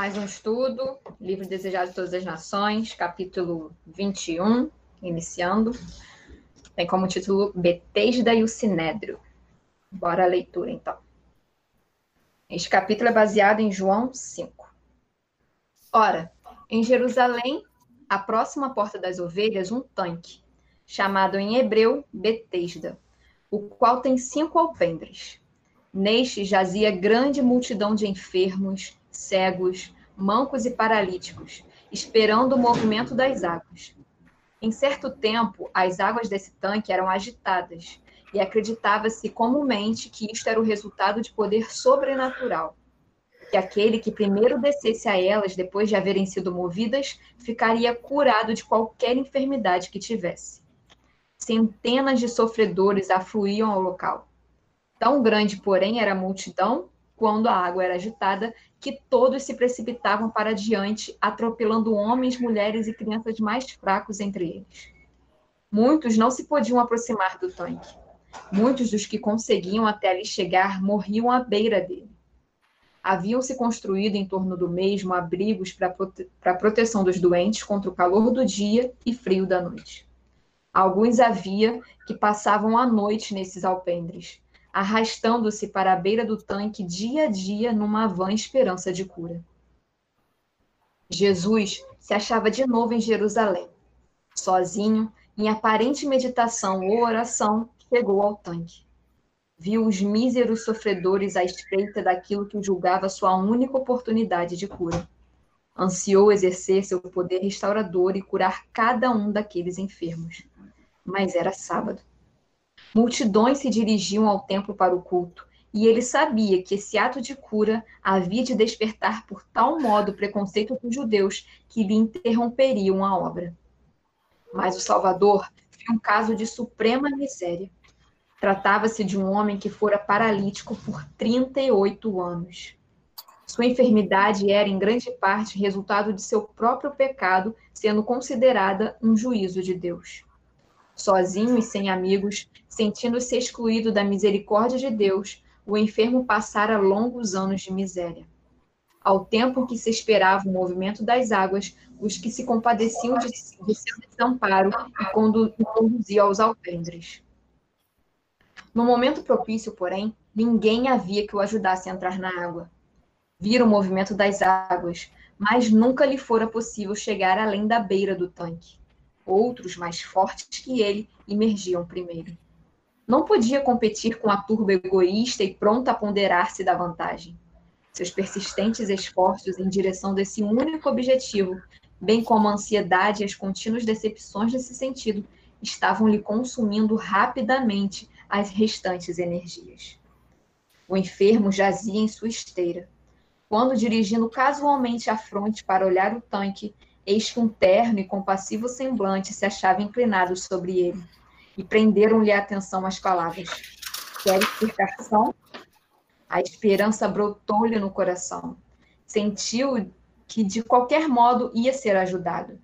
Mais um estudo, livro desejado de todas as nações, capítulo 21, iniciando. Tem como título Betesda e o Sinédrio. Bora a leitura, então. Este capítulo é baseado em João 5. Ora, em Jerusalém, à próxima porta das ovelhas, um tanque, chamado em hebreu Betesda, o qual tem cinco alpendres. Neste jazia grande multidão de enfermos, cegos, mancos e paralíticos, esperando o movimento das águas. Em certo tempo, as águas desse tanque eram agitadas, e acreditava-se comumente que isto era o resultado de poder sobrenatural, que aquele que primeiro descesse a elas depois de haverem sido movidas ficaria curado de qualquer enfermidade que tivesse. Centenas de sofredores afluíam ao local. Tão grande, porém, era a multidão quando a água era agitada, que todos se precipitavam para diante, atropelando homens, mulheres e crianças mais fracos entre eles. Muitos não se podiam aproximar do tanque. Muitos dos que conseguiam até ali chegar morriam à beira dele. Haviam-se construído em torno do mesmo abrigos para prote a proteção dos doentes contra o calor do dia e frio da noite. Alguns havia que passavam a noite nesses alpendres, arrastando-se para a beira do tanque dia a dia numa vã esperança de cura. Jesus se achava de novo em Jerusalém. Sozinho, em aparente meditação ou oração, chegou ao tanque. Viu os míseros sofredores à espreita daquilo que julgava sua única oportunidade de cura. Ansiou exercer seu poder restaurador e curar cada um daqueles enfermos. Mas era sábado. Multidões se dirigiam ao templo para o culto, e ele sabia que esse ato de cura havia de despertar por tal modo o preconceito dos judeus que lhe interromperiam a obra. Mas o Salvador viu um caso de suprema miséria. Tratava-se de um homem que fora paralítico por 38 anos. Sua enfermidade era, em grande parte, resultado de seu próprio pecado, sendo considerada um juízo de Deus sozinho e sem amigos, sentindo-se excluído da misericórdia de Deus, o enfermo passara longos anos de miséria. Ao tempo que se esperava o movimento das águas, os que se compadeciam de, de seu desamparo e condu, conduziam aos alpendres. No momento propício, porém, ninguém havia que o ajudasse a entrar na água. Vira o movimento das águas, mas nunca lhe fora possível chegar além da beira do tanque. Outros, mais fortes que ele, emergiam primeiro. Não podia competir com a turba egoísta e pronta a ponderar-se da vantagem. Seus persistentes esforços em direção desse único objetivo, bem como a ansiedade e as contínuas decepções nesse sentido, estavam lhe consumindo rapidamente as restantes energias. O enfermo jazia em sua esteira. Quando, dirigindo casualmente a fronte para olhar o tanque, eis que um terno e compassivo semblante se achava inclinado sobre ele, e prenderam-lhe a atenção as palavras. Quer explicação? A esperança brotou-lhe no coração. Sentiu que de qualquer modo ia ser ajudado.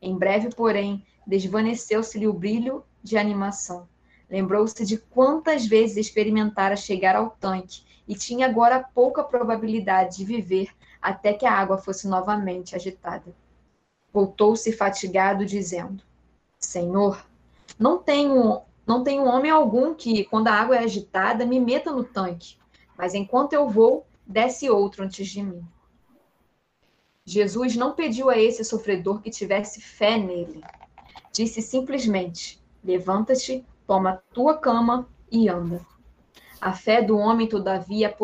Em breve, porém, desvaneceu-se-lhe o brilho de animação. Lembrou-se de quantas vezes experimentara chegar ao tanque e tinha agora pouca probabilidade de viver até que a água fosse novamente agitada. Voltou-se fatigado, dizendo: Senhor, não tenho, não tenho homem algum que, quando a água é agitada, me meta no tanque, mas enquanto eu vou, desce outro antes de mim. Jesus não pediu a esse sofredor que tivesse fé nele. Disse simplesmente: Levanta-te, toma tua cama e anda. A fé do homem, todavia,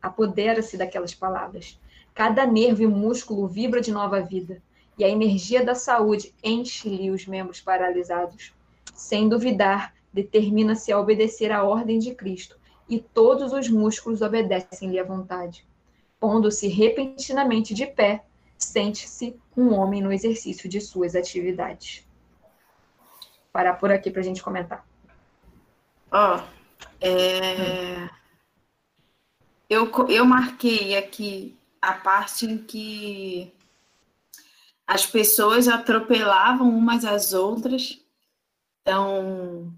apodera-se daquelas palavras. Cada nervo e músculo vibra de nova vida e a energia da saúde enche-lhe os membros paralisados. Sem duvidar, determina-se a obedecer à ordem de Cristo, e todos os músculos obedecem-lhe à vontade. Pondo-se repentinamente de pé, sente-se um homem no exercício de suas atividades. Parar por aqui para a gente comentar. Ó, oh, é... eu, eu marquei aqui a parte em que as pessoas atropelavam umas às outras. Então,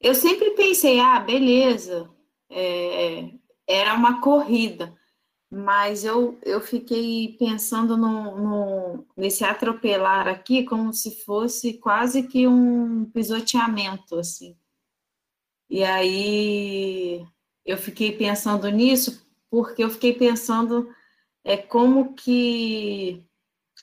eu sempre pensei, ah, beleza, é, era uma corrida, mas eu, eu fiquei pensando no, no, nesse atropelar aqui como se fosse quase que um pisoteamento, assim. E aí eu fiquei pensando nisso porque eu fiquei pensando é como que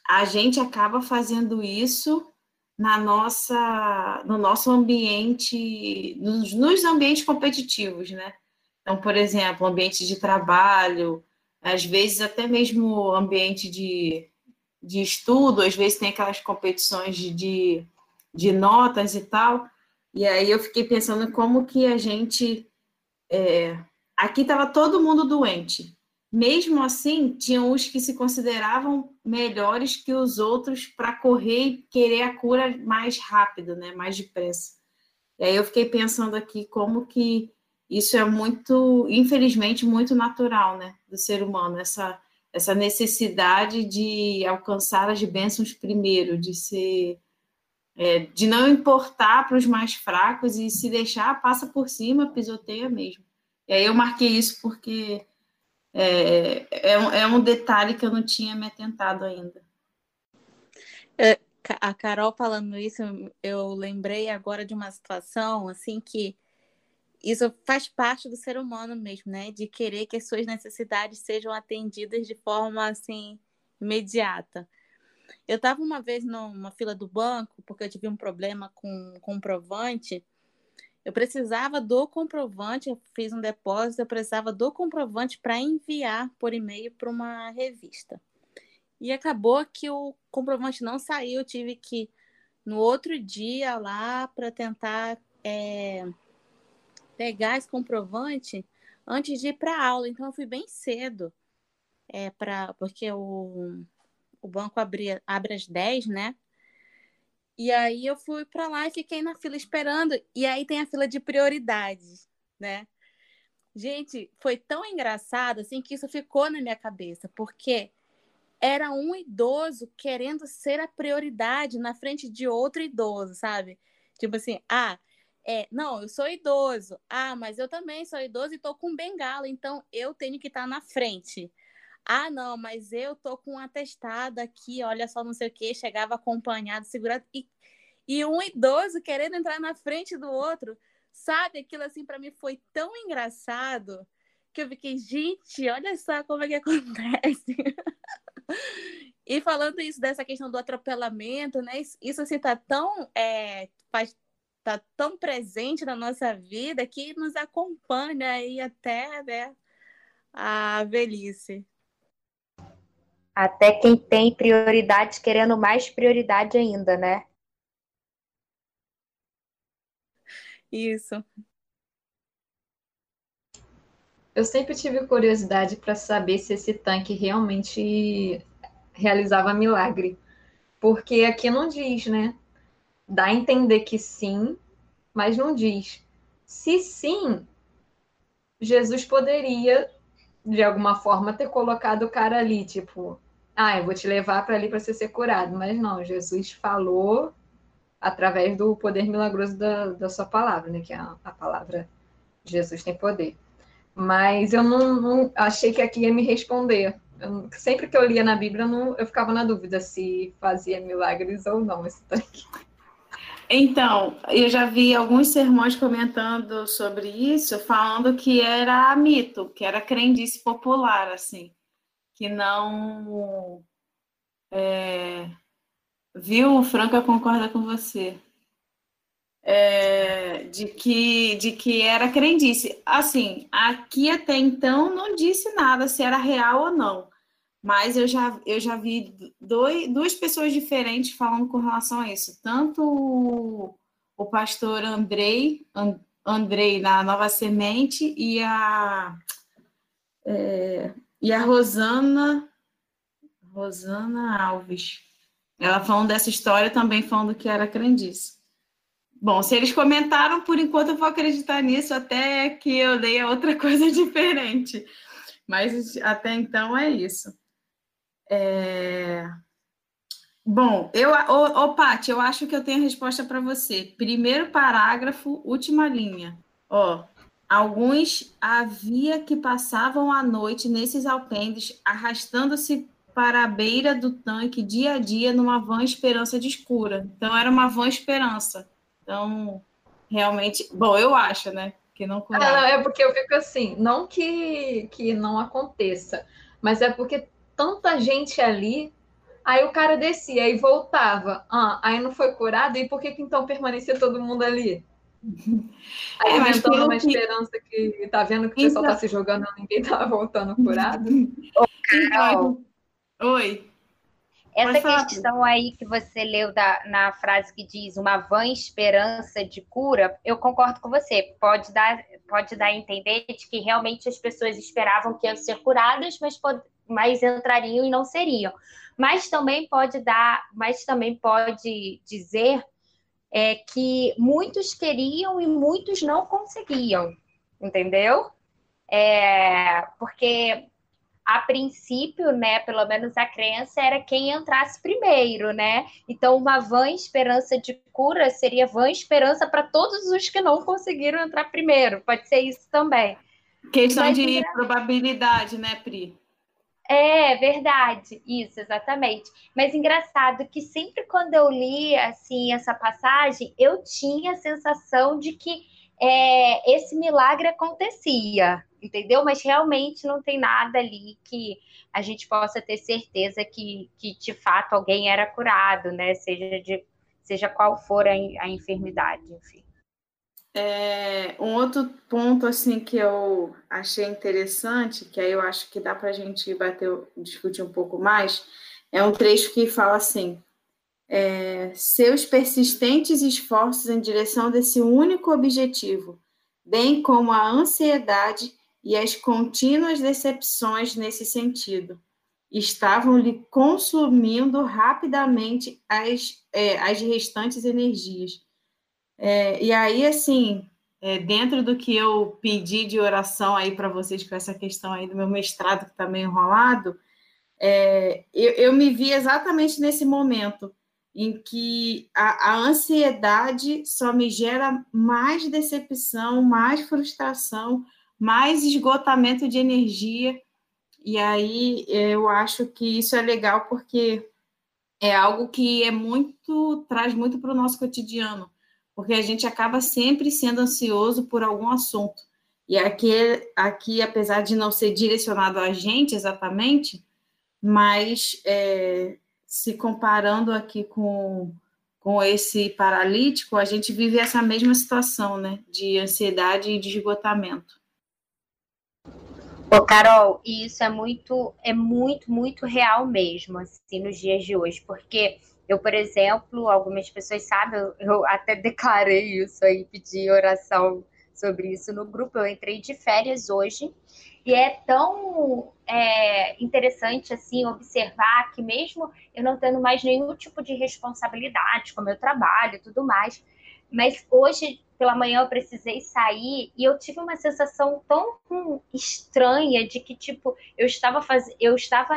a gente acaba fazendo isso na nossa, no nosso ambiente, nos, nos ambientes competitivos, né? Então, por exemplo, ambiente de trabalho, às vezes até mesmo ambiente de, de estudo, às vezes tem aquelas competições de, de, de notas e tal. E aí eu fiquei pensando como que a gente. É, aqui estava todo mundo doente. Mesmo assim, tinham os que se consideravam melhores que os outros para correr e querer a cura mais rápido, né, mais depressa. E aí eu fiquei pensando aqui como que isso é muito, infelizmente, muito natural, né, do ser humano, essa essa necessidade de alcançar as bênçãos primeiro, de ser é, de não importar para os mais fracos e se deixar passa por cima, pisoteia mesmo. E aí eu marquei isso porque é, é, um, é um detalhe que eu não tinha me atentado ainda. É, a Carol falando isso, eu lembrei agora de uma situação assim que isso faz parte do ser humano mesmo, né? De querer que as suas necessidades sejam atendidas de forma assim imediata. Eu estava uma vez numa fila do banco porque eu tive um problema com comprovante eu precisava do comprovante, eu fiz um depósito, eu precisava do comprovante para enviar por e-mail para uma revista. E acabou que o comprovante não saiu, eu tive que no outro dia lá para tentar é, pegar esse comprovante antes de ir para aula. Então eu fui bem cedo, é, pra, porque o, o banco abria, abre às 10, né? E aí eu fui para lá e fiquei na fila esperando. E aí tem a fila de prioridades, né? Gente, foi tão engraçado assim que isso ficou na minha cabeça, porque era um idoso querendo ser a prioridade na frente de outro idoso, sabe? Tipo assim, ah, é, não, eu sou idoso. Ah, mas eu também sou idoso e tô com bengala, então eu tenho que estar tá na frente. Ah, não, mas eu tô com um atestado aqui, olha só, não sei o quê, chegava acompanhado, segurado, e, e um idoso querendo entrar na frente do outro, sabe? Aquilo assim para mim foi tão engraçado que eu fiquei, gente, olha só como é que acontece. e falando isso dessa questão do atropelamento, né? Isso assim tá tão é, faz tá tão presente na nossa vida que nos acompanha aí até né, a velhice. Até quem tem prioridades querendo mais prioridade ainda, né? Isso. Eu sempre tive curiosidade para saber se esse tanque realmente realizava milagre. Porque aqui não diz, né? Dá a entender que sim, mas não diz. Se sim, Jesus poderia, de alguma forma, ter colocado o cara ali, tipo, ah, eu vou te levar para ali para você ser curado. Mas não, Jesus falou através do poder milagroso da, da sua palavra, né? Que a, a palavra Jesus tem poder. Mas eu não, não, achei que aqui ia me responder. Eu, sempre que eu lia na Bíblia, eu, não, eu ficava na dúvida se fazia milagres ou não esse tanque. Então, eu já vi alguns sermões comentando sobre isso, falando que era mito, que era crendice popular, assim que não. É, viu, Franca concorda com você. É, de, que, de que era crendice. Assim, aqui até então não disse nada se era real ou não, mas eu já, eu já vi dois, duas pessoas diferentes falando com relação a isso. Tanto o, o pastor Andrei, Andrei na Nova Semente e a é, e a Rosana Rosana Alves. Ela falando dessa história também falando que era crendice. Bom, se eles comentaram, por enquanto eu vou acreditar nisso até que eu leia outra coisa diferente. Mas até então é isso. É... Bom, eu, ô, ô Paty, eu acho que eu tenho a resposta para você. Primeiro parágrafo, última linha. Ó, alguns havia que passavam a noite nesses alpendes, arrastando-se para a beira do tanque dia a dia numa van esperança de escura. Então era uma van esperança. Então, realmente, bom, eu acho, né? Que não ah, não, é porque eu fico assim, não que, que não aconteça, mas é porque tanta gente ali, aí o cara descia e voltava. Ah, aí não foi curado, e por que, que então permanecia todo mundo ali? Aí é, inventando uma que... esperança que tá vendo que o pessoal tá então... tá se jogando, ninguém tá voltando curado. Ô, Carol. Oi. Essa questão aí que você leu da, na frase que diz uma vã esperança de cura, eu concordo com você. Pode dar, pode dar a entender de que realmente as pessoas esperavam que iam ser curadas, mas, mas entrariam e não seriam. Mas também pode dar, mas também pode dizer é, que muitos queriam e muitos não conseguiam, entendeu? É, porque a princípio, né, pelo menos a crença era quem entrasse primeiro, né? Então, uma vã esperança de cura seria vã esperança para todos os que não conseguiram entrar primeiro. Pode ser isso também. Questão Mas, de probabilidade, né, Pri? É verdade, isso, exatamente. Mas engraçado que sempre quando eu li assim essa passagem, eu tinha a sensação de que é, esse milagre acontecia, entendeu? Mas realmente não tem nada ali que a gente possa ter certeza que, que de fato alguém era curado, né? Seja, de, seja qual for a, a enfermidade, enfim. É, um outro ponto assim que eu achei interessante, que aí eu acho que dá para a gente bater, discutir um pouco mais, é um trecho que fala assim: é, seus persistentes esforços em direção desse único objetivo, bem como a ansiedade e as contínuas decepções nesse sentido, estavam lhe consumindo rapidamente as, é, as restantes energias. É, e aí, assim, é, dentro do que eu pedi de oração aí para vocês com essa questão aí do meu mestrado que está meio enrolado, é, eu, eu me vi exatamente nesse momento em que a, a, ansiedade só me gera mais decepção, mais frustração, mais esgotamento de energia. E aí eu acho que isso é legal porque é algo que é muito traz muito para o nosso cotidiano, porque a gente acaba sempre sendo ansioso por algum assunto. E aqui, aqui apesar de não ser direcionado a gente exatamente, mas é, se comparando aqui com, com esse paralítico, a gente vive essa mesma situação, né? De ansiedade e de esgotamento. Ô, Carol, isso é muito, é muito, muito real mesmo, assim, nos dias de hoje, porque eu, por exemplo, algumas pessoas sabem, eu, eu até declarei isso aí, pedi oração sobre isso no grupo, eu entrei de férias hoje, e é tão é, interessante assim observar que mesmo eu não tendo mais nenhum tipo de responsabilidade com o meu trabalho e tudo mais, mas hoje pela manhã eu precisei sair e eu tive uma sensação tão hum, estranha de que tipo eu estava faz... eu estava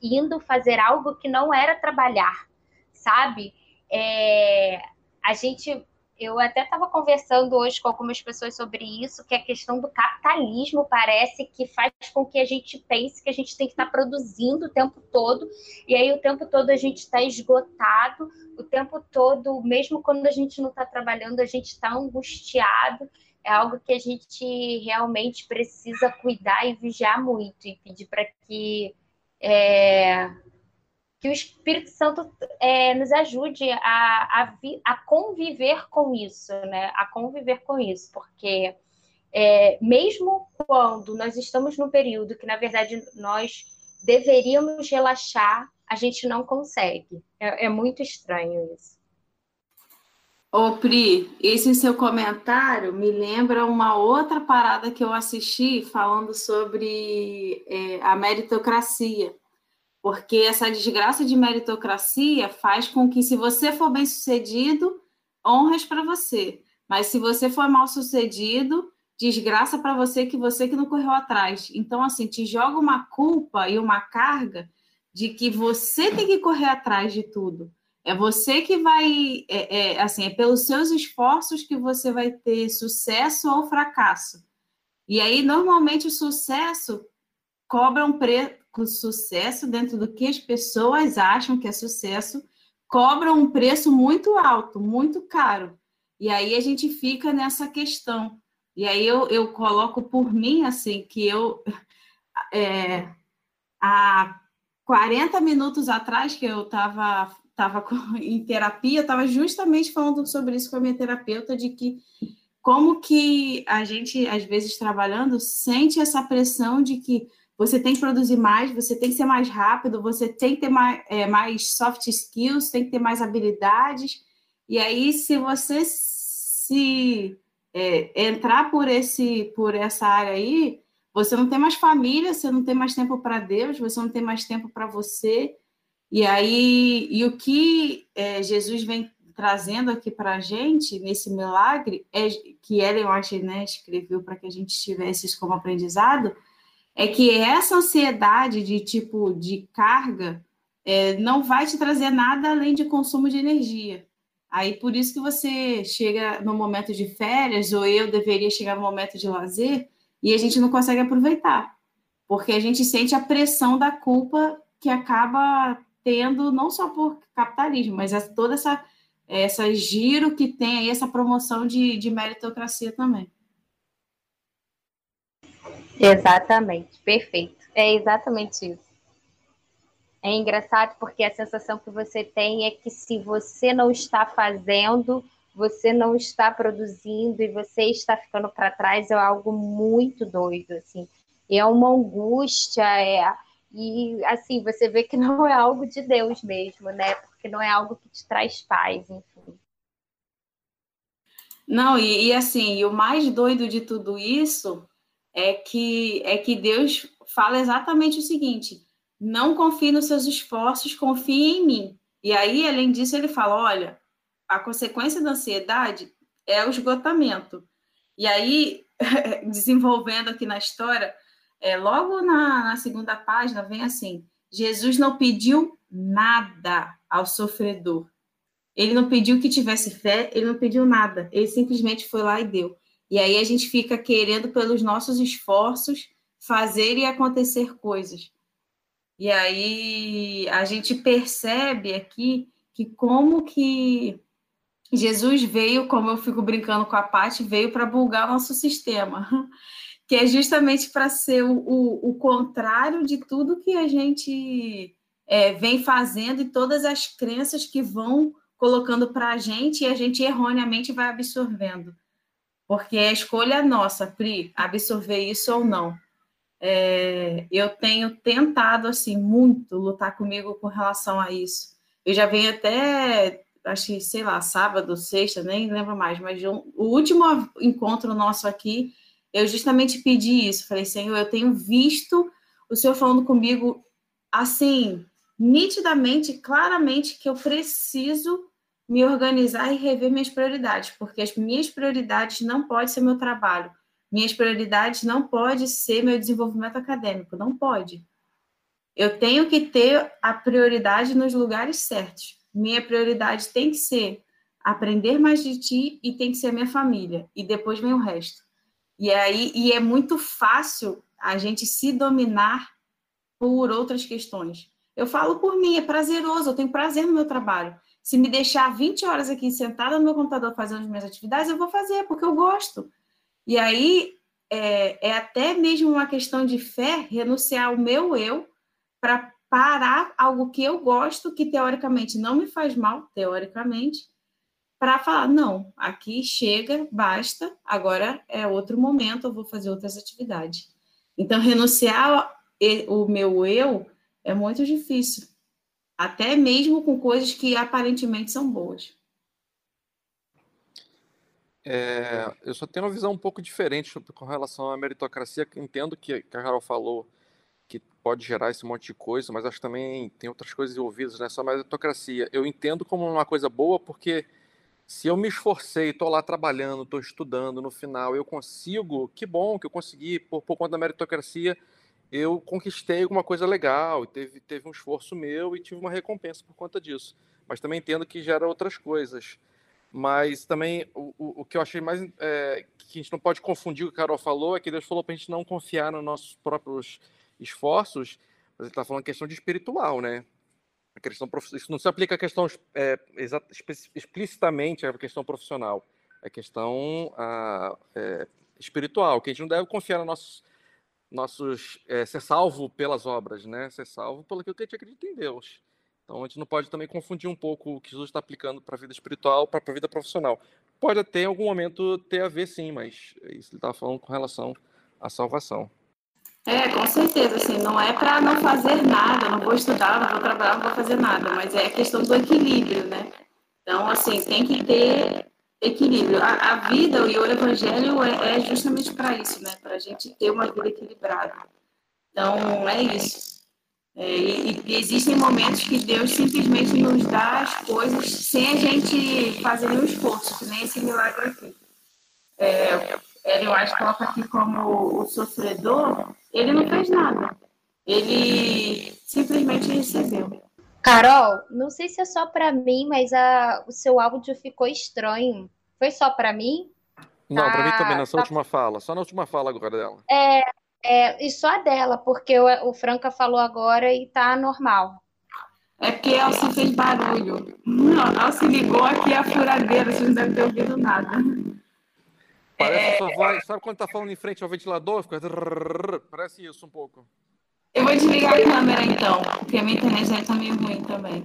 indo fazer algo que não era trabalhar, sabe? É... a gente eu até estava conversando hoje com algumas pessoas sobre isso, que a questão do capitalismo parece que faz com que a gente pense que a gente tem que estar produzindo o tempo todo, e aí o tempo todo a gente está esgotado, o tempo todo, mesmo quando a gente não está trabalhando, a gente está angustiado. É algo que a gente realmente precisa cuidar e vigiar muito, e pedir para que é, que o Espírito Santo é, nos ajude a, a, a, conviver com isso, né? A conviver com isso, porque é, mesmo quando nós estamos num período que, na verdade, nós deveríamos relaxar, a gente não consegue. É, é muito estranho isso. Ô, Pri, esse seu comentário me lembra uma outra parada que eu assisti falando sobre é, a meritocracia. Porque essa desgraça de meritocracia faz com que, se você for bem sucedido, honras para você. Mas se você for mal sucedido, desgraça para você que você que não correu atrás. Então, assim, te joga uma culpa e uma carga de que você tem que correr atrás de tudo. É você que vai, é, é, assim, é pelos seus esforços que você vai ter sucesso ou fracasso. E aí, normalmente, o sucesso cobra um preço, sucesso dentro do que as pessoas acham que é sucesso, cobra um preço muito alto, muito caro. E aí a gente fica nessa questão. E aí eu, eu coloco por mim, assim, que eu, é, há 40 minutos atrás, que eu estava tava em terapia, estava justamente falando sobre isso com a minha terapeuta, de que como que a gente, às vezes, trabalhando, sente essa pressão de que você tem que produzir mais, você tem que ser mais rápido, você tem que ter mais, é, mais soft skills, tem que ter mais habilidades. E aí, se você se é, entrar por esse por essa área aí, você não tem mais família, você não tem mais tempo para Deus, você não tem mais tempo para você. E aí, e o que é, Jesus vem trazendo aqui para a gente nesse milagre é que Ellen White né, escreveu para que a gente tivesse isso como aprendizado é que essa ansiedade de tipo de carga é, não vai te trazer nada além de consumo de energia. Aí por isso que você chega no momento de férias, ou eu deveria chegar no momento de lazer, e a gente não consegue aproveitar. Porque a gente sente a pressão da culpa que acaba tendo, não só por capitalismo, mas toda essa, essa giro que tem aí, essa promoção de, de meritocracia também. Exatamente, perfeito. É exatamente isso. É engraçado porque a sensação que você tem é que se você não está fazendo, você não está produzindo e você está ficando para trás é algo muito doido, assim. É uma angústia, é e assim você vê que não é algo de Deus mesmo, né? Porque não é algo que te traz paz, enfim. Não, e, e assim, e o mais doido de tudo isso é que, é que Deus fala exatamente o seguinte: não confie nos seus esforços, confie em mim. E aí, além disso, ele fala: olha, a consequência da ansiedade é o esgotamento. E aí, desenvolvendo aqui na história, é, logo na, na segunda página vem assim: Jesus não pediu nada ao sofredor. Ele não pediu que tivesse fé, ele não pediu nada. Ele simplesmente foi lá e deu. E aí a gente fica querendo, pelos nossos esforços, fazer e acontecer coisas. E aí a gente percebe aqui que como que Jesus veio, como eu fico brincando com a Paty, veio para bulgar nosso sistema, que é justamente para ser o, o, o, contrário de tudo que a gente é, vem fazendo e todas as crenças que vão colocando para a gente e a gente erroneamente vai absorvendo porque a escolha é nossa, Pri, absorver isso ou não. É, eu tenho tentado, assim, muito lutar comigo com relação a isso. Eu já venho até, acho que, sei lá, sábado, sexta, nem lembro mais, mas um, o último encontro nosso aqui, eu justamente pedi isso. Falei, Senhor, eu tenho visto o Senhor falando comigo, assim, nitidamente, claramente, que eu preciso me organizar e rever minhas prioridades, porque as minhas prioridades não pode ser meu trabalho, minhas prioridades não pode ser meu desenvolvimento acadêmico, não pode. Eu tenho que ter a prioridade nos lugares certos. Minha prioridade tem que ser aprender mais de ti e tem que ser minha família e depois vem o resto. E aí e é muito fácil a gente se dominar por outras questões. Eu falo por mim, é prazeroso, eu tenho prazer no meu trabalho. Se me deixar 20 horas aqui sentada no meu computador fazendo as minhas atividades, eu vou fazer, porque eu gosto. E aí é, é até mesmo uma questão de fé renunciar ao meu eu para parar algo que eu gosto, que teoricamente não me faz mal, teoricamente, para falar, não, aqui chega, basta, agora é outro momento, eu vou fazer outras atividades. Então, renunciar o meu eu é muito difícil até mesmo com coisas que aparentemente são boas. É, eu só tenho uma visão um pouco diferente com relação à meritocracia. Entendo que, que a Carol falou que pode gerar esse monte de coisa, mas acho que também tem outras coisas envolvidas, não é só meritocracia. Eu entendo como uma coisa boa porque se eu me esforcei, estou lá trabalhando, estou estudando, no final eu consigo, que bom que eu consegui, por, por conta da meritocracia, eu conquistei alguma coisa legal, teve, teve um esforço meu e tive uma recompensa por conta disso. Mas também entendo que gera outras coisas. Mas também o, o, o que eu achei mais. É, que a gente não pode confundir o que o Carol falou é que Deus falou para a gente não confiar nos nossos próprios esforços, mas ele está falando questão de espiritual, né? A questão isso não se aplica à questão é, explicitamente à questão profissional, é questão a, é, espiritual, que a gente não deve confiar nos nossos, nossos é, ser salvo pelas obras, né? Ser salvo pelo que a gente acredita em Deus. Então a gente não pode também confundir um pouco o que Jesus está aplicando para a vida espiritual para a vida profissional. Pode até em algum momento ter a ver, sim, mas isso ele estava falando com relação à salvação. É, com certeza, assim, não é para não fazer nada, não vou estudar, não vou trabalhar, não vou fazer nada, mas é a questão do equilíbrio, né? Então, assim, tem que ter equilíbrio. A, a vida e o evangelho é, é justamente para isso, né? Para a gente ter uma vida equilibrada. Então, é isso. É, e, e, existem momentos que Deus simplesmente nos dá as coisas sem a gente fazer nenhum esforço, que nem esse milagre aqui. É, Ellen White coloca aqui como o sofredor, ele não fez nada. Ele simplesmente recebeu. Carol, não sei se é só para mim, mas a, o seu áudio ficou estranho. Foi só para mim? Não, tá, para mim também, nessa tá... última fala. Só na última fala agora dela. É, é e só a dela, porque o, o Franca falou agora e tá normal. É porque ela se fez barulho. Ela se ligou aqui a furadeira, você não deve ter ouvido nada. Parece que só vai. Sabe quando tá falando em frente ao ventilador? Fica... Parece isso um pouco. Eu vou desligar a câmera então, porque a minha internet já tá meio ruim também.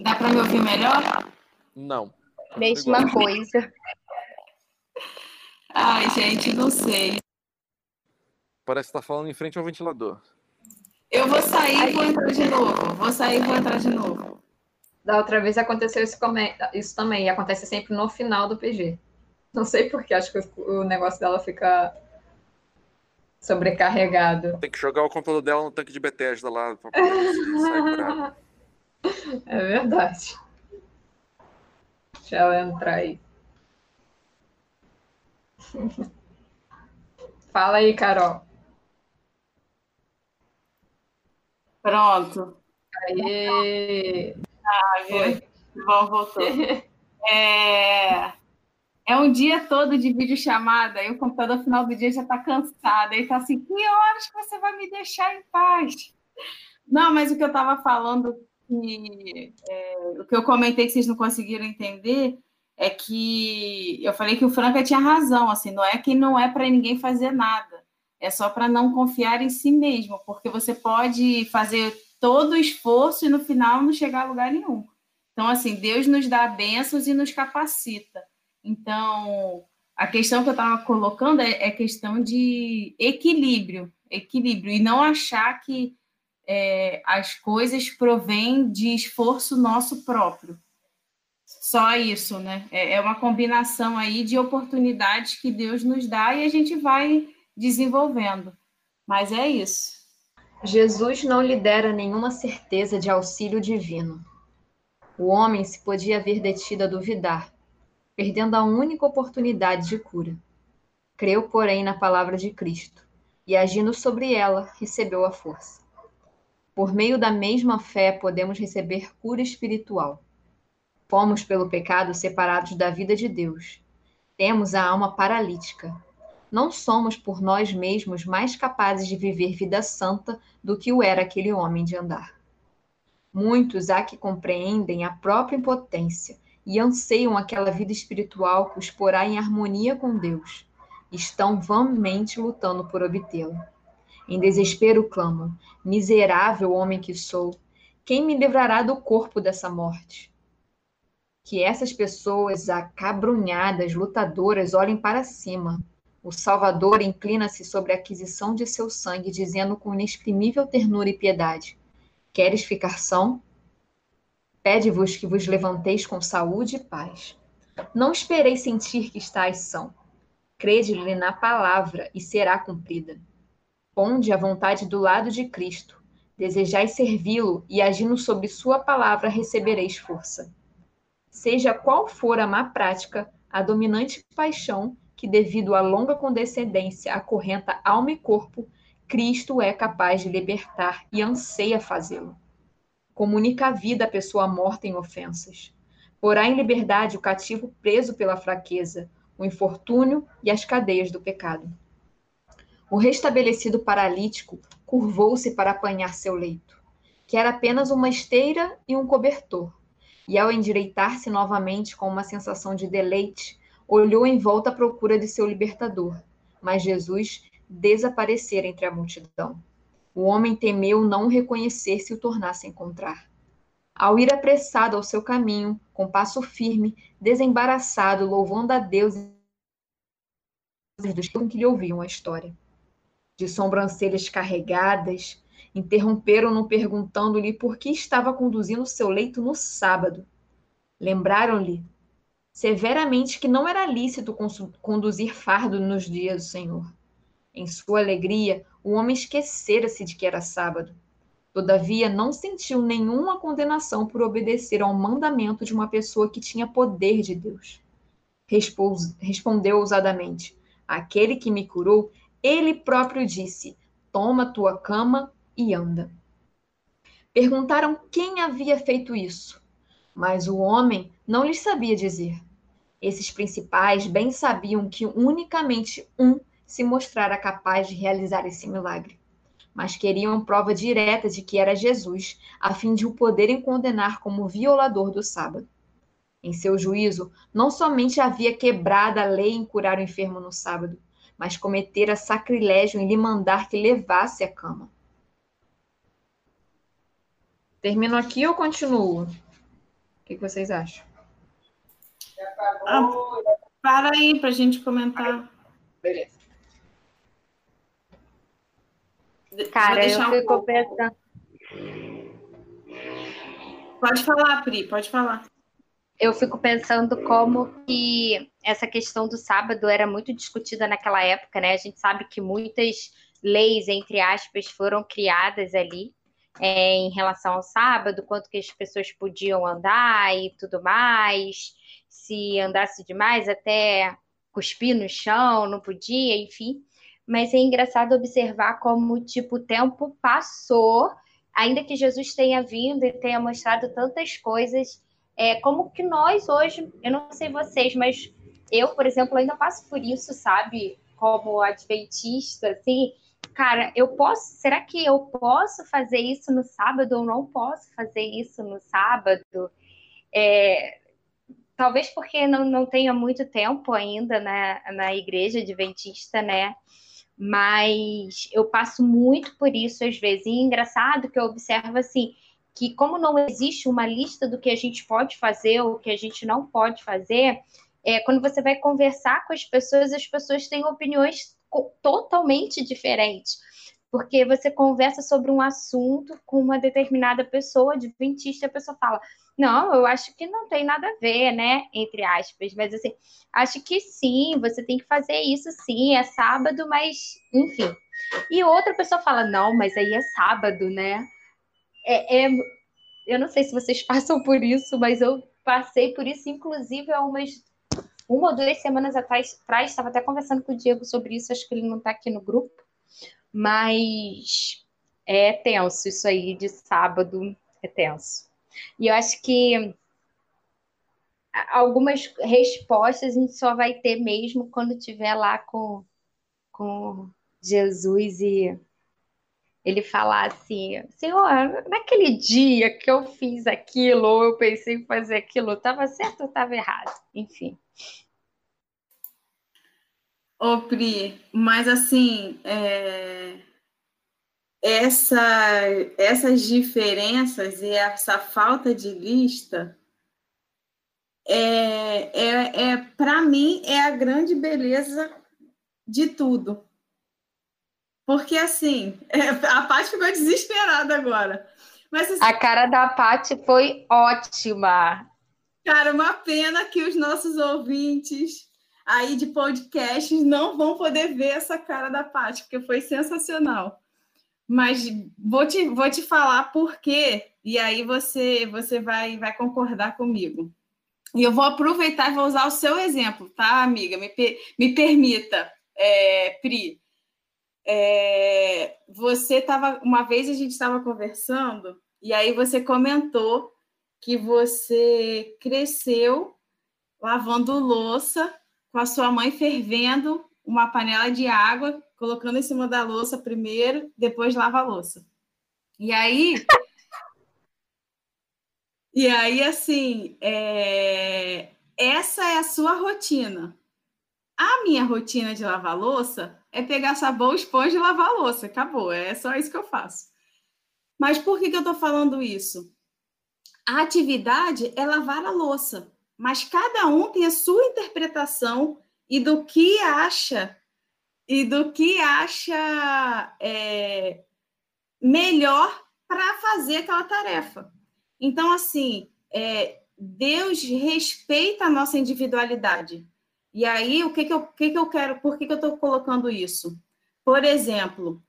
Dá para me ouvir melhor? Não. Mesma coisa. Ai, gente, não sei. Parece que tá falando em frente ao ventilador. Eu vou sair e vou entrar de novo. Vou sair e vou entrar de novo. Da outra vez aconteceu isso, isso também. E acontece sempre no final do PG. Não sei porque, acho que o negócio dela fica sobrecarregado. Tem que jogar o computador dela no tanque de Bethesda lá. Pra poder é verdade. Deixa ela entrar aí. Fala aí, Carol. Pronto. Aê! Ah, viu? Bom, voltou. É... É um dia todo de videochamada e o computador no final do dia já está cansado. Aí tá assim, que horas que você vai me deixar em paz? Não, mas o que eu estava falando, que, é, o que eu comentei que vocês não conseguiram entender, é que eu falei que o Franca tinha razão, assim, não é que não é para ninguém fazer nada, é só para não confiar em si mesmo, porque você pode fazer todo o esforço e no final não chegar a lugar nenhum. Então, assim, Deus nos dá bênçãos e nos capacita. Então, a questão que eu estava colocando é, é, questão de equilíbrio, equilíbrio, e não achar que é, as coisas provêm de esforço nosso próprio. Só isso, né? É, é uma combinação aí de oportunidades que Deus nos dá e a gente vai desenvolvendo. Mas é isso. Jesus não lhe dera nenhuma certeza de auxílio divino. O homem se podia ver detido a duvidar, perdendo a única oportunidade de cura. Creu, porém, na palavra de Cristo e, agindo sobre ela, recebeu a força. Por meio da mesma fé, podemos receber cura espiritual. Fomos, pelo pecado, separados da vida de Deus. Temos a alma paralítica. Não somos por nós mesmos mais capazes de viver vida santa do que o era aquele homem de andar. Muitos há que compreendem a própria impotência e anseiam aquela vida espiritual que os porá em harmonia com Deus, estão vãmente lutando por obtê-la. Em desespero clamam: Miserável homem que sou, quem me livrará do corpo dessa morte? Que essas pessoas acabrunhadas, lutadoras, olhem para cima. O Salvador inclina-se sobre a aquisição de seu sangue, dizendo com inexprimível ternura e piedade: Queres ficar são? Pede-vos que vos levanteis com saúde e paz. Não esperei sentir que estáis são. Crede-lhe na palavra e será cumprida. Ponde a vontade do lado de Cristo. Desejais servi-lo e agindo sobre sua palavra recebereis força. Seja qual for a má prática, a dominante paixão que, devido à longa condescendência, acorrenta alma e corpo, Cristo é capaz de libertar e anseia fazê-lo. Comunica a vida à pessoa morta em ofensas. Porá em liberdade o cativo preso pela fraqueza, o infortúnio e as cadeias do pecado. O restabelecido paralítico curvou-se para apanhar seu leito, que era apenas uma esteira e um cobertor, e ao endireitar-se novamente com uma sensação de deleite, olhou em volta à procura de seu libertador, mas Jesus desaparecera entre a multidão. O homem temeu não reconhecer se o tornasse a encontrar. Ao ir apressado ao seu caminho, com passo firme, desembaraçado, louvando a Deus dos que lhe ouviam a história. De sobrancelhas carregadas, interromperam-no perguntando-lhe por que estava conduzindo seu leito no sábado. Lembraram-lhe severamente que não era lícito conduzir fardo nos dias do Senhor. Em sua alegria, o homem esquecera-se de que era sábado. Todavia, não sentiu nenhuma condenação por obedecer ao mandamento de uma pessoa que tinha poder de Deus. Respondeu ousadamente: Aquele que me curou, ele próprio disse: Toma tua cama e anda. Perguntaram quem havia feito isso, mas o homem não lhes sabia dizer. Esses principais bem sabiam que unicamente um se mostrara capaz de realizar esse milagre, mas queriam prova direta de que era Jesus, a fim de o poderem condenar como violador do sábado. Em seu juízo, não somente havia quebrado a lei em curar o enfermo no sábado, mas cometera sacrilégio em lhe mandar que levasse a cama. Termino aqui ou continuo? O que vocês acham? Ah, para aí para a gente comentar. Beleza. Cara, eu fico um pensando. Pode falar, Pri, pode falar. Eu fico pensando como que essa questão do sábado era muito discutida naquela época, né? A gente sabe que muitas leis, entre aspas, foram criadas ali é, em relação ao sábado, quanto que as pessoas podiam andar e tudo mais se andasse demais, até cuspir no chão, não podia, enfim. Mas é engraçado observar como, tipo, o tempo passou, ainda que Jesus tenha vindo e tenha mostrado tantas coisas, é, como que nós hoje, eu não sei vocês, mas eu, por exemplo, ainda passo por isso, sabe? Como adventista, assim, cara, eu posso, será que eu posso fazer isso no sábado ou não posso fazer isso no sábado? É, talvez porque não, não tenha muito tempo ainda na, na igreja adventista, né? Mas eu passo muito por isso às vezes. E é engraçado que eu observo assim, que como não existe uma lista do que a gente pode fazer ou que a gente não pode fazer, é, quando você vai conversar com as pessoas, as pessoas têm opiniões totalmente diferentes. Porque você conversa sobre um assunto com uma determinada pessoa, adventista, a pessoa fala: Não, eu acho que não tem nada a ver, né? Entre aspas. Mas assim, acho que sim, você tem que fazer isso sim, é sábado, mas enfim. E outra pessoa fala: Não, mas aí é sábado, né? É, é, eu não sei se vocês passam por isso, mas eu passei por isso, inclusive, há umas uma ou duas semanas atrás, estava até conversando com o Diego sobre isso, acho que ele não está aqui no grupo. Mas é tenso isso aí de sábado, é tenso. E eu acho que algumas respostas a gente só vai ter mesmo quando tiver lá com, com Jesus e ele falar assim, Senhor, naquele dia que eu fiz aquilo, ou eu pensei em fazer aquilo, estava certo ou estava errado? Enfim. Ô, Pri, mas assim, é... essa, essas diferenças e essa falta de lista é, é, é para mim é a grande beleza de tudo. Porque assim, a Paty ficou desesperada agora. Mas, assim, a cara da Paty foi ótima. Cara, uma pena que os nossos ouvintes aí de podcasts não vão poder ver essa cara da Paty, porque foi sensacional. Mas vou te, vou te falar por quê, e aí você, você vai, vai concordar comigo. E eu vou aproveitar e vou usar o seu exemplo, tá, amiga? Me, me permita, é, Pri. É, você estava. Uma vez a gente estava conversando, e aí você comentou que você cresceu lavando louça com a sua mãe fervendo uma panela de água, colocando em cima da louça primeiro, depois lava a louça. E aí. e aí, assim, é... essa é a sua rotina. A minha rotina de lavar louça é pegar sabão, esponja e lavar louça. Acabou, é só isso que eu faço. Mas por que, que eu estou falando isso? A atividade é lavar a louça mas cada um tem a sua interpretação e do que acha e do que acha é, melhor para fazer aquela tarefa. Então, assim, é, Deus respeita a nossa individualidade. E aí, o que, que, eu, que, que eu quero, por que, que eu estou colocando isso? Por exemplo,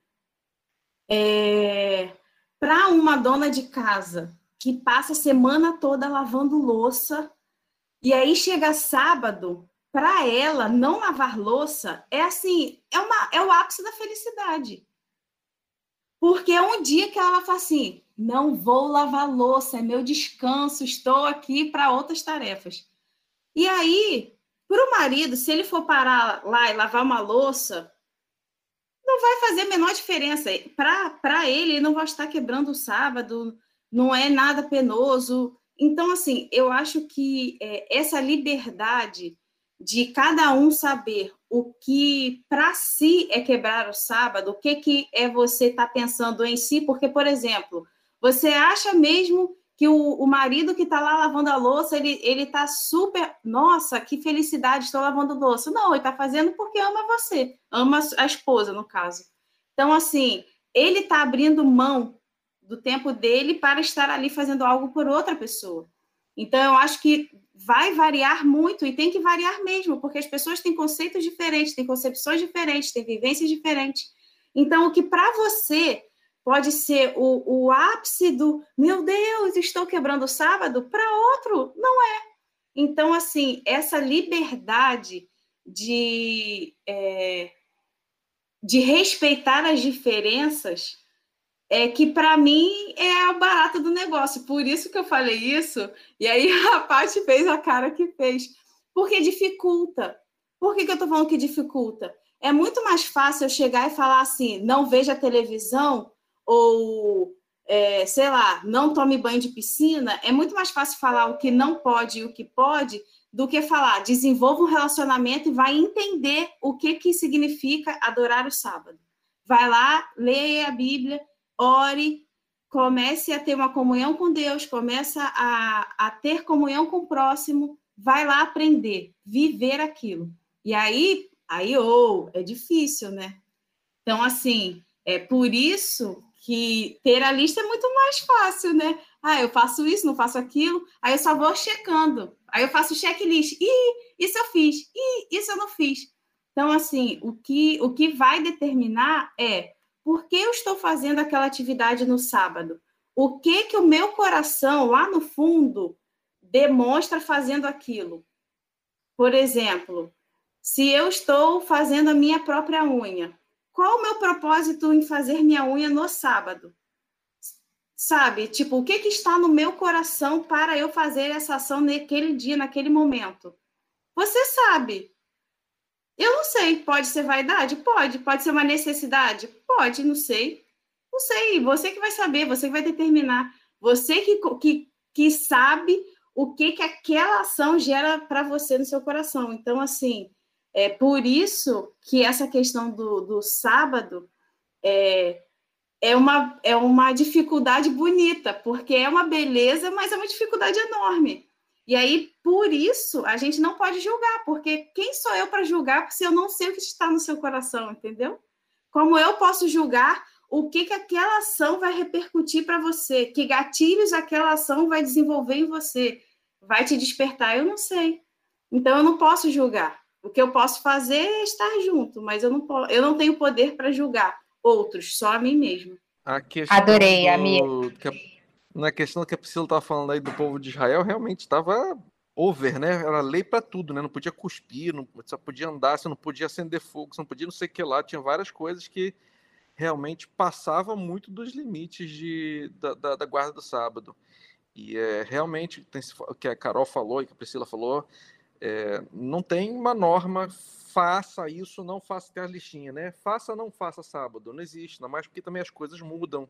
é, para uma dona de casa que passa a semana toda lavando louça e aí chega sábado, para ela não lavar louça é assim, é uma é o ápice da felicidade. Porque é um dia que ela fala assim: "Não vou lavar louça, é meu descanso, estou aqui para outras tarefas". E aí, para o marido, se ele for parar lá e lavar uma louça, não vai fazer a menor diferença. Para ele, ele não vai estar quebrando o sábado, não é nada penoso, então, assim, eu acho que é, essa liberdade de cada um saber o que para si é quebrar o sábado, o que, que é você estar tá pensando em si, porque, por exemplo, você acha mesmo que o, o marido que está lá lavando a louça, ele, ele tá super, nossa, que felicidade, estou lavando louça. Não, ele está fazendo porque ama você, ama a esposa, no caso. Então, assim, ele está abrindo mão do tempo dele para estar ali fazendo algo por outra pessoa. Então, eu acho que vai variar muito e tem que variar mesmo, porque as pessoas têm conceitos diferentes, têm concepções diferentes, têm vivências diferentes. Então, o que para você pode ser o, o ápice do meu Deus, estou quebrando o sábado, para outro não é. Então, assim, essa liberdade de, é, de respeitar as diferenças é que para mim é o barato do negócio. Por isso que eu falei isso. E aí a Paty fez a cara que fez. Porque dificulta. Por que, que eu estou falando que dificulta? É muito mais fácil eu chegar e falar assim: não veja televisão ou, é, sei lá, não tome banho de piscina. É muito mais fácil falar o que não pode e o que pode do que falar desenvolva um relacionamento e vai entender o que, que significa adorar o sábado. Vai lá, leia a Bíblia, ore, comece a ter uma comunhão com Deus, comece a, a ter comunhão com o próximo, vai lá aprender, viver aquilo. E aí, aí, ou, oh, é difícil, né? Então, assim, é por isso que ter a lista é muito mais fácil, né? Ah, eu faço isso, não faço aquilo, aí eu só vou checando. Aí eu faço checklist. Ih, isso eu fiz. Ih, isso eu não fiz. Então, assim, o que, o que vai determinar é por que eu estou fazendo aquela atividade no sábado? O que que o meu coração lá no fundo demonstra fazendo aquilo? Por exemplo, se eu estou fazendo a minha própria unha, qual o meu propósito em fazer minha unha no sábado? Sabe, tipo, o que que está no meu coração para eu fazer essa ação naquele dia, naquele momento? Você sabe, eu não sei, pode ser vaidade? Pode. Pode ser uma necessidade? Pode, não sei. Não sei, você que vai saber, você que vai determinar. Você que, que, que sabe o que, que aquela ação gera para você no seu coração. Então, assim, é por isso que essa questão do, do sábado é, é, uma, é uma dificuldade bonita, porque é uma beleza, mas é uma dificuldade enorme. E aí, por isso, a gente não pode julgar, porque quem sou eu para julgar se eu não sei o que está no seu coração, entendeu? Como eu posso julgar o que, que aquela ação vai repercutir para você, que gatilhos aquela ação vai desenvolver em você. vai te despertar, eu não sei. Então eu não posso julgar. O que eu posso fazer é estar junto, mas eu não, posso, eu não tenho poder para julgar outros, só a mim mesmo. Adorei, do, amigo. Na questão que a Priscila estava falando aí do povo de Israel, realmente estava over, né? Era lei para tudo, né? Não podia cuspir, não, só podia andar, você não podia acender fogo, você não podia não sei o que lá. Tinha várias coisas que realmente passavam muito dos limites de, da, da, da guarda do sábado. E é, realmente, tem, o que a Carol falou e que a Priscila falou, é, não tem uma norma, faça isso, não faça, tem a listinha, né? Faça, não faça sábado, não existe, não mais porque também as coisas mudam.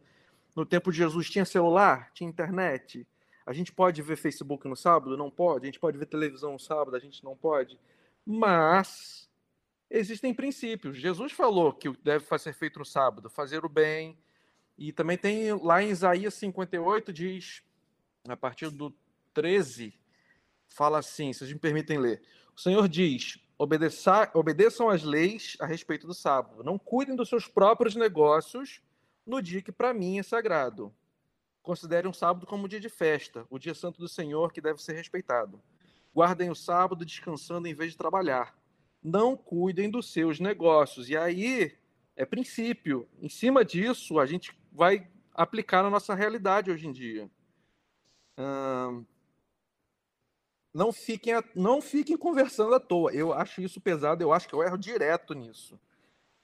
No tempo de Jesus tinha celular, tinha internet, a gente pode ver Facebook no sábado? Não pode. A gente pode ver televisão no sábado? A gente não pode. Mas existem princípios. Jesus falou que deve ser feito no sábado, fazer o bem. E também tem lá em Isaías 58, diz, a partir do 13, fala assim, se vocês me permitem ler. O Senhor diz: obedeçam às leis a respeito do sábado. Não cuidem dos seus próprios negócios no dia que para mim é sagrado. Considere um sábado como um dia de festa, o dia santo do Senhor que deve ser respeitado. Guardem o sábado descansando em vez de trabalhar. Não cuidem dos seus negócios. E aí é princípio. Em cima disso, a gente vai aplicar na nossa realidade hoje em dia. Hum, não fiquem, não fiquem conversando à toa. Eu acho isso pesado, eu acho que eu erro direto nisso.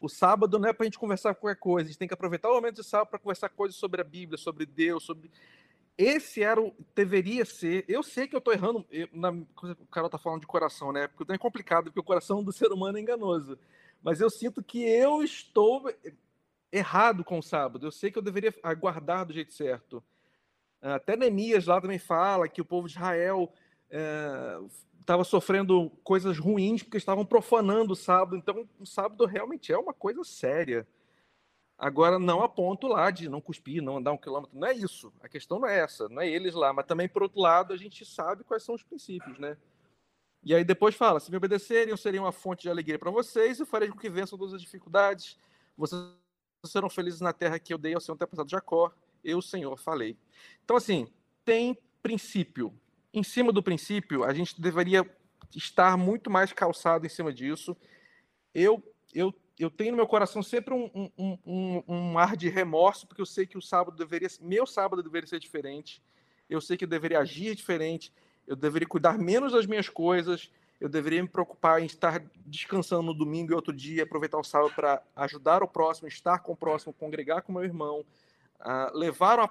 O sábado não é para a gente conversar qualquer coisa, a gente tem que aproveitar o momento de sábado para conversar coisas sobre a Bíblia, sobre Deus, sobre. Esse era o. deveria ser. Eu sei que eu estou errando. Eu, na o Carol está falando de coração, né? Porque é complicado, porque o coração do ser humano é enganoso. Mas eu sinto que eu estou errado com o sábado. Eu sei que eu deveria aguardar do jeito certo. Até Neemias lá também fala que o povo de Israel é, estava sofrendo coisas ruins porque estavam profanando o sábado. Então, o sábado realmente é uma coisa séria. Agora, não a ponto lá de não cuspir, não andar um quilômetro. Não é isso. A questão não é essa. Não é eles lá. Mas também, por outro lado, a gente sabe quais são os princípios, né? E aí depois fala: se me obedecerem, eu serei uma fonte de alegria para vocês e farei com que vençam todas as dificuldades. Vocês serão felizes na terra que eu dei ao seu antepassado Jacó. Eu, Senhor, falei. Então, assim, tem princípio em cima do princípio, a gente deveria estar muito mais calçado em cima disso. Eu, eu, eu tenho no meu coração sempre um, um, um, um ar de remorso, porque eu sei que o sábado deveria, meu sábado deveria ser diferente. Eu sei que eu deveria agir diferente. Eu deveria cuidar menos das minhas coisas. Eu deveria me preocupar em estar descansando no domingo e outro dia, aproveitar o sábado para ajudar o próximo, estar com o próximo, congregar com meu irmão, uh, levar uma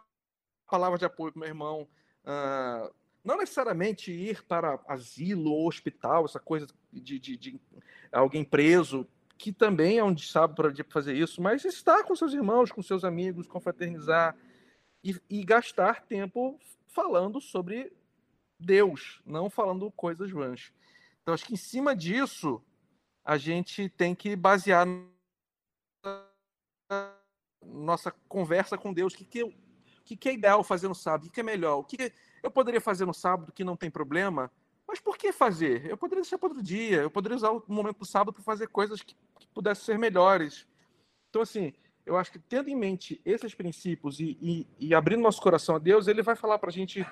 palavra de apoio para meu irmão, uh, não necessariamente ir para asilo ou hospital, essa coisa de, de, de alguém preso, que também é um sábado para fazer isso, mas estar com seus irmãos, com seus amigos, confraternizar e, e gastar tempo falando sobre Deus, não falando coisas vãs. Então, acho que em cima disso, a gente tem que basear nossa conversa com Deus. O que, que, que, que é ideal fazer no sábado? O que, que é melhor? O que, eu poderia fazer no sábado, que não tem problema, mas por que fazer? Eu poderia deixar para outro dia, eu poderia usar o momento do sábado para fazer coisas que, que pudessem ser melhores. Então, assim, eu acho que tendo em mente esses princípios e, e, e abrindo nosso coração a Deus, ele vai falar para a gente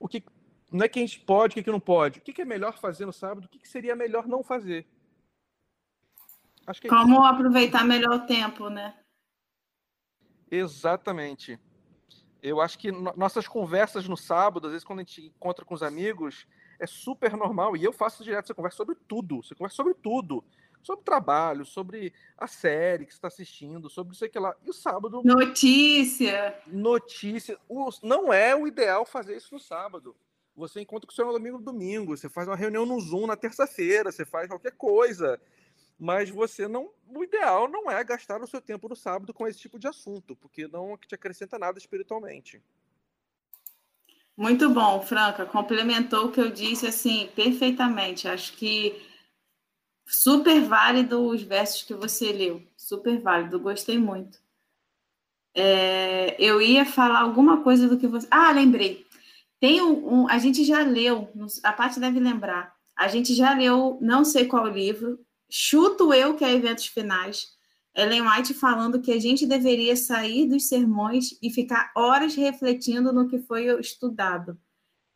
o que não é que a gente pode, o que, que não pode, o que, é melhor fazer no sábado, o que, que seria melhor não fazer. É Como isso. aproveitar melhor o tempo, né? Exatamente eu acho que no, nossas conversas no sábado, às vezes quando a gente encontra com os amigos, é super normal. E eu faço direto, você conversa sobre tudo. Você conversa sobre tudo. Sobre trabalho, sobre a série que você está assistindo, sobre isso que lá. E o sábado. Notícia! Notícia. O, não é o ideal fazer isso no sábado. Você encontra com o seu amigo no domingo, você faz uma reunião no Zoom na terça-feira, você faz qualquer coisa mas você não. O ideal não é gastar o seu tempo no sábado com esse tipo de assunto, porque não te acrescenta nada espiritualmente. Muito bom, Franca. Complementou o que eu disse assim perfeitamente. Acho que super válido os versos que você leu. Super válido, gostei muito. É, eu ia falar alguma coisa do que você. Ah, lembrei. Tem um, um, a gente já leu, a parte deve lembrar. A gente já leu, não sei qual livro, chuto eu que é eventos finais. Ellen White falando que a gente deveria sair dos sermões e ficar horas refletindo no que foi estudado.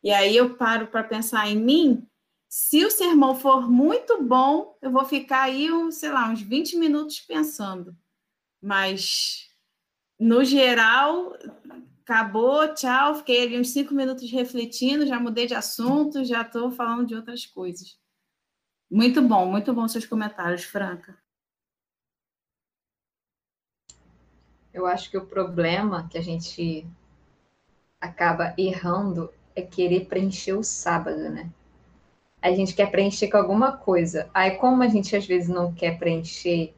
E aí eu paro para pensar em mim. Se o sermão for muito bom, eu vou ficar aí, sei lá, uns 20 minutos pensando. Mas, no geral, acabou, tchau. Fiquei ali uns cinco minutos refletindo, já mudei de assunto, já estou falando de outras coisas. Muito bom, muito bom seus comentários, Franca. Eu acho que o problema que a gente acaba errando é querer preencher o sábado, né? A gente quer preencher com alguma coisa. Aí, como a gente às vezes não quer preencher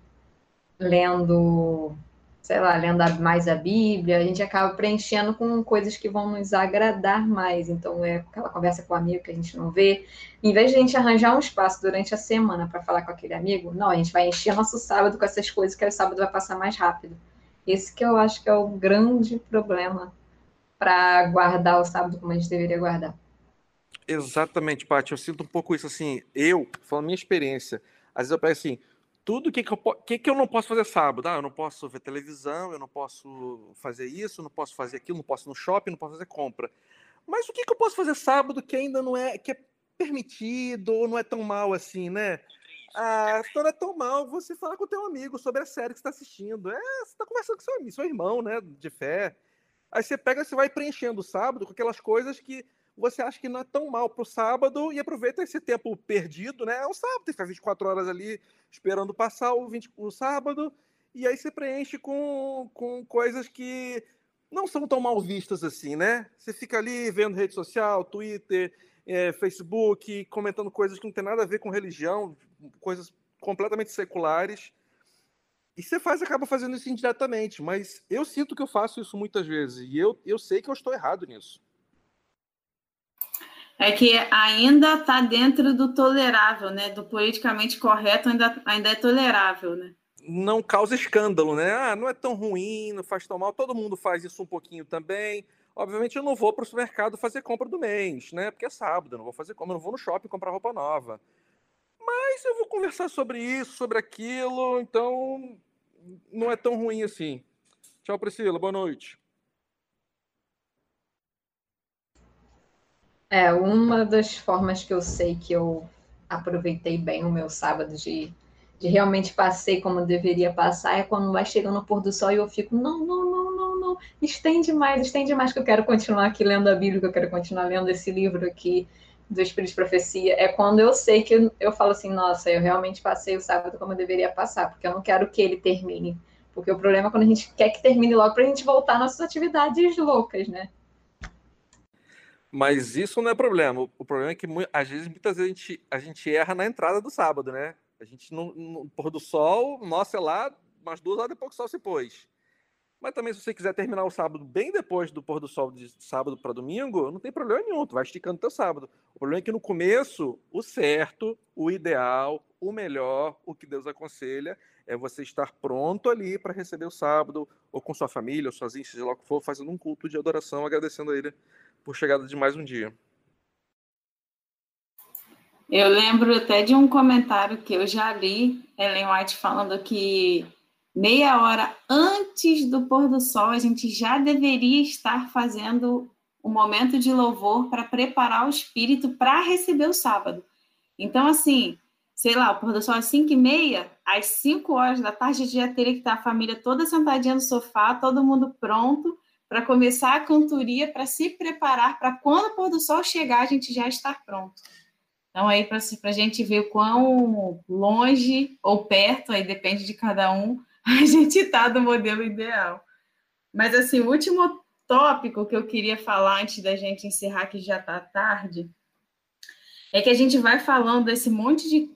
lendo, sei lá, lendo mais a Bíblia, a gente acaba preenchendo com coisas que vão nos agradar mais. Então, é aquela conversa com o amigo que a gente não vê. Em vez de a gente arranjar um espaço durante a semana para falar com aquele amigo, não, a gente vai encher nosso sábado com essas coisas que o sábado vai passar mais rápido. Esse que eu acho que é o grande problema para guardar o sábado como a gente deveria guardar. Exatamente, Paty. Eu sinto um pouco isso assim. Eu, falando minha experiência, às vezes eu pego assim, tudo que, que, eu, que, que eu não posso fazer sábado? Ah, eu não posso ver televisão, eu não posso fazer isso, eu não posso fazer aquilo, não posso ir no shopping, não posso fazer compra. Mas o que, que eu posso fazer sábado que ainda não é, que é permitido ou não é tão mal assim, né? Ah, não é tão mal você falar com o teu amigo sobre a série que você está assistindo. É, você está conversando com seu seu irmão, né, de fé. Aí você pega, você vai preenchendo o sábado com aquelas coisas que você acha que não é tão mal para o sábado e aproveita esse tempo perdido, né? É o sábado, você fica 24 horas ali esperando passar o, 20, o sábado, e aí você preenche com, com coisas que não são tão mal vistas assim, né? Você fica ali vendo rede social, Twitter, é, Facebook, comentando coisas que não tem nada a ver com religião, coisas completamente seculares. E você faz, acaba fazendo isso indiretamente, mas eu sinto que eu faço isso muitas vezes, e eu, eu sei que eu estou errado nisso. É que ainda está dentro do tolerável, né? Do politicamente correto ainda, ainda é tolerável, né? Não causa escândalo, né? Ah, não é tão ruim, não faz tão mal, todo mundo faz isso um pouquinho também. Obviamente eu não vou para o supermercado fazer compra do mês, né? Porque é sábado, eu não vou fazer compra, eu não vou no shopping comprar roupa nova. Mas eu vou conversar sobre isso, sobre aquilo, então não é tão ruim assim. Tchau, Priscila, boa noite. É, uma das formas que eu sei que eu aproveitei bem o meu sábado de, de realmente passei como deveria passar é quando vai chegando o pôr do sol e eu fico, não, não, não, não, não, estende mais, estende mais que eu quero continuar aqui lendo a Bíblia, que eu quero continuar lendo esse livro aqui do Espírito de Profecia. É quando eu sei que eu, eu falo assim, nossa, eu realmente passei o sábado como eu deveria passar, porque eu não quero que ele termine. Porque o problema é quando a gente quer que termine logo para a gente voltar às nossas atividades loucas, né? Mas isso não é problema. O problema é que, às vezes, muitas vezes a gente, a gente erra na entrada do sábado, né? A gente, no, no pôr do sol, nossa, é lá umas duas horas depois que o sol se pôs. Mas também, se você quiser terminar o sábado bem depois do pôr do sol de sábado para domingo, não tem problema nenhum, tu vai esticando teu sábado. O problema é que no começo, o certo, o ideal, o melhor, o que Deus aconselha, é você estar pronto ali para receber o sábado, ou com sua família, ou sozinho, seja lá o que for, fazendo um culto de adoração, agradecendo a Ele por chegada de mais um dia. Eu lembro até de um comentário que eu já li, Ellen White falando que meia hora antes do pôr do sol a gente já deveria estar fazendo o um momento de louvor para preparar o espírito para receber o sábado. Então, assim, sei lá, o pôr do sol às 5 e meia, às 5 horas da tarde já teria que estar a família toda sentadinha no sofá, todo mundo pronto, para começar a cantoria, para se preparar para quando o pôr do sol chegar, a gente já estar pronto. Então, aí, para a gente ver quão longe ou perto, aí depende de cada um, a gente está do modelo ideal. Mas, assim, o último tópico que eu queria falar antes da gente encerrar, que já está tarde, é que a gente vai falando desse monte de,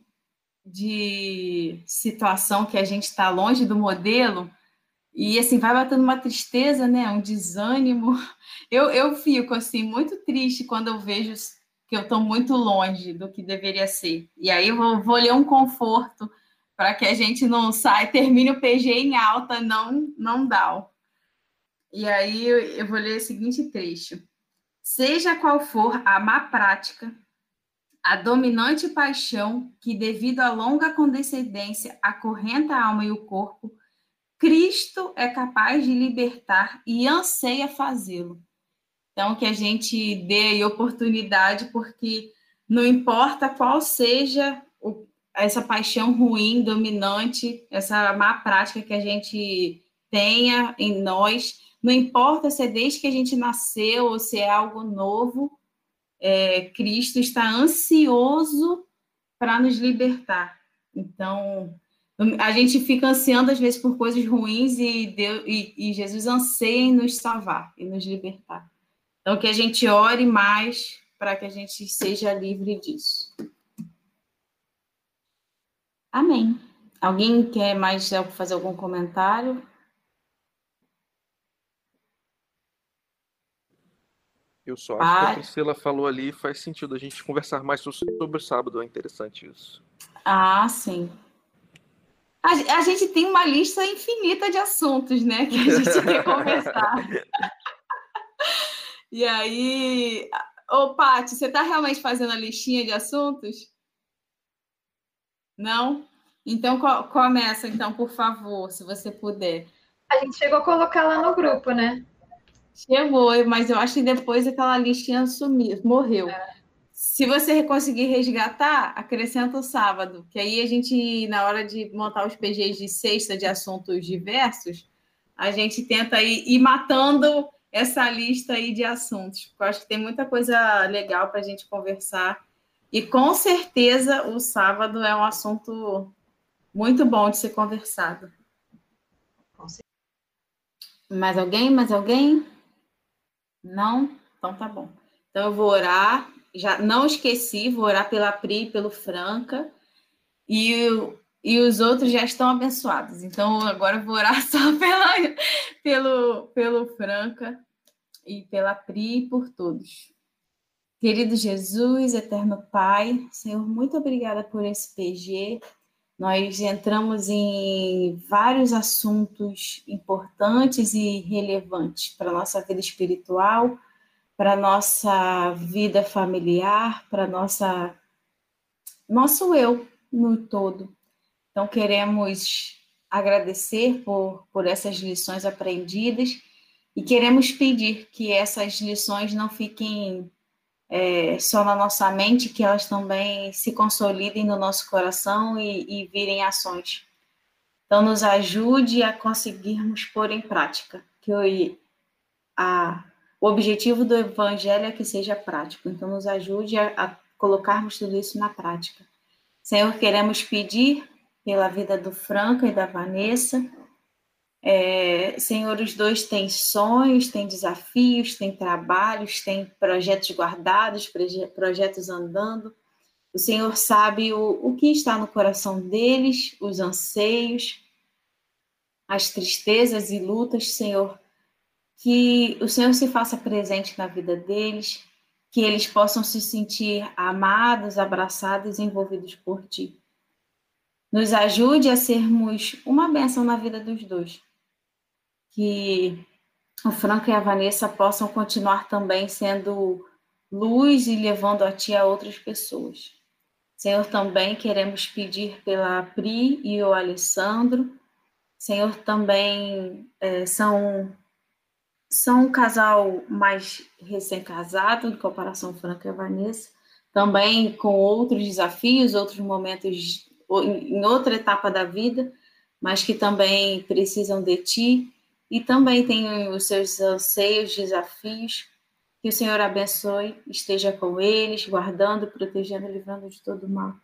de situação que a gente está longe do modelo, e assim, vai batendo uma tristeza, né? Um desânimo. Eu, eu fico assim, muito triste quando eu vejo que eu estou muito longe do que deveria ser. E aí eu vou, vou ler um conforto para que a gente não saia, termine o PG em alta, não, não dá. E aí eu, vou ler o seguinte trecho. Seja qual for a má prática, a dominante paixão que, devido à longa condescendência, acorrenta a alma e o corpo, Cristo é capaz de libertar e anseia fazê-lo. Então, que a gente dê oportunidade, porque não importa qual seja o, essa paixão ruim, dominante, essa má prática que a gente tenha em nós, não importa se é desde que a gente nasceu ou se é algo novo, é, Cristo está ansioso para nos libertar. Então, a gente fica ansiando às vezes por coisas ruins e, Deus, e, e Jesus anseia em nos salvar e nos libertar. Então, que a gente ore mais para que a gente seja livre disso. Amém. Alguém quer mais fazer algum comentário? Eu só acho que a Priscila falou ali faz sentido a gente conversar mais sobre o sábado, é interessante isso. Ah, sim. A, a gente tem uma lista infinita de assuntos, né, que a gente quer conversar. e aí, ô Paty, você está realmente fazendo a listinha de assuntos? Não? Então co começa, então, por favor, se você puder. A gente chegou a colocar lá no grupo, né? Chegou, mas eu acho que depois aquela listinha sumiu, morreu. É. Se você conseguir resgatar, acrescenta o sábado, que aí a gente, na hora de montar os PGs de sexta de assuntos diversos, a gente tenta ir, ir matando essa lista aí de assuntos, porque eu acho que tem muita coisa legal para a gente conversar. E com certeza o sábado é um assunto muito bom de ser conversado. Mais alguém? Mais alguém? Não? Então tá bom. Então eu vou orar. Já não esqueci, vou orar pela Pri pelo Franca. E, e os outros já estão abençoados. Então agora vou orar só pela, pelo, pelo Franca e pela Pri e por todos. Querido Jesus, eterno Pai, Senhor, muito obrigada por esse PG. Nós entramos em vários assuntos importantes e relevantes para a nossa vida espiritual, para nossa vida familiar, para nossa nosso eu no todo. Então queremos agradecer por, por essas lições aprendidas e queremos pedir que essas lições não fiquem é, só na nossa mente, que elas também se consolidem no nosso coração e, e virem ações. Então, nos ajude a conseguirmos pôr em prática, que o, a, o objetivo do Evangelho é que seja prático. Então, nos ajude a, a colocarmos tudo isso na prática. Senhor, queremos pedir pela vida do Franca e da Vanessa, é, Senhor, os dois têm sonhos, têm desafios, têm trabalhos, têm projetos guardados, projetos andando. O Senhor sabe o, o que está no coração deles, os anseios, as tristezas e lutas, Senhor. Que o Senhor se faça presente na vida deles, que eles possam se sentir amados, abraçados envolvidos por Ti. Nos ajude a sermos uma bênção na vida dos dois que o Franco e a Vanessa possam continuar também sendo luz e levando a ti a outras pessoas. Senhor, também queremos pedir pela Pri e o Alessandro. Senhor, também é, são, são um casal mais recém-casado, em comparação Franco e Vanessa, também com outros desafios, outros momentos em outra etapa da vida, mas que também precisam de ti e também tem os seus anseios, desafios. Que o Senhor abençoe, esteja com eles, guardando, protegendo, livrando de todo mal.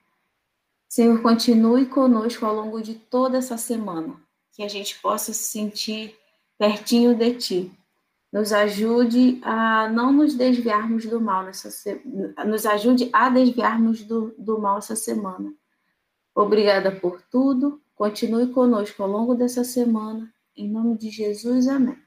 Senhor, continue conosco ao longo de toda essa semana, que a gente possa se sentir pertinho de Ti. Nos ajude a não nos desviarmos do mal nessa nos ajude a desviarmos do, do mal essa semana. Obrigada por tudo. Continue conosco ao longo dessa semana em nome de Jesus, amém.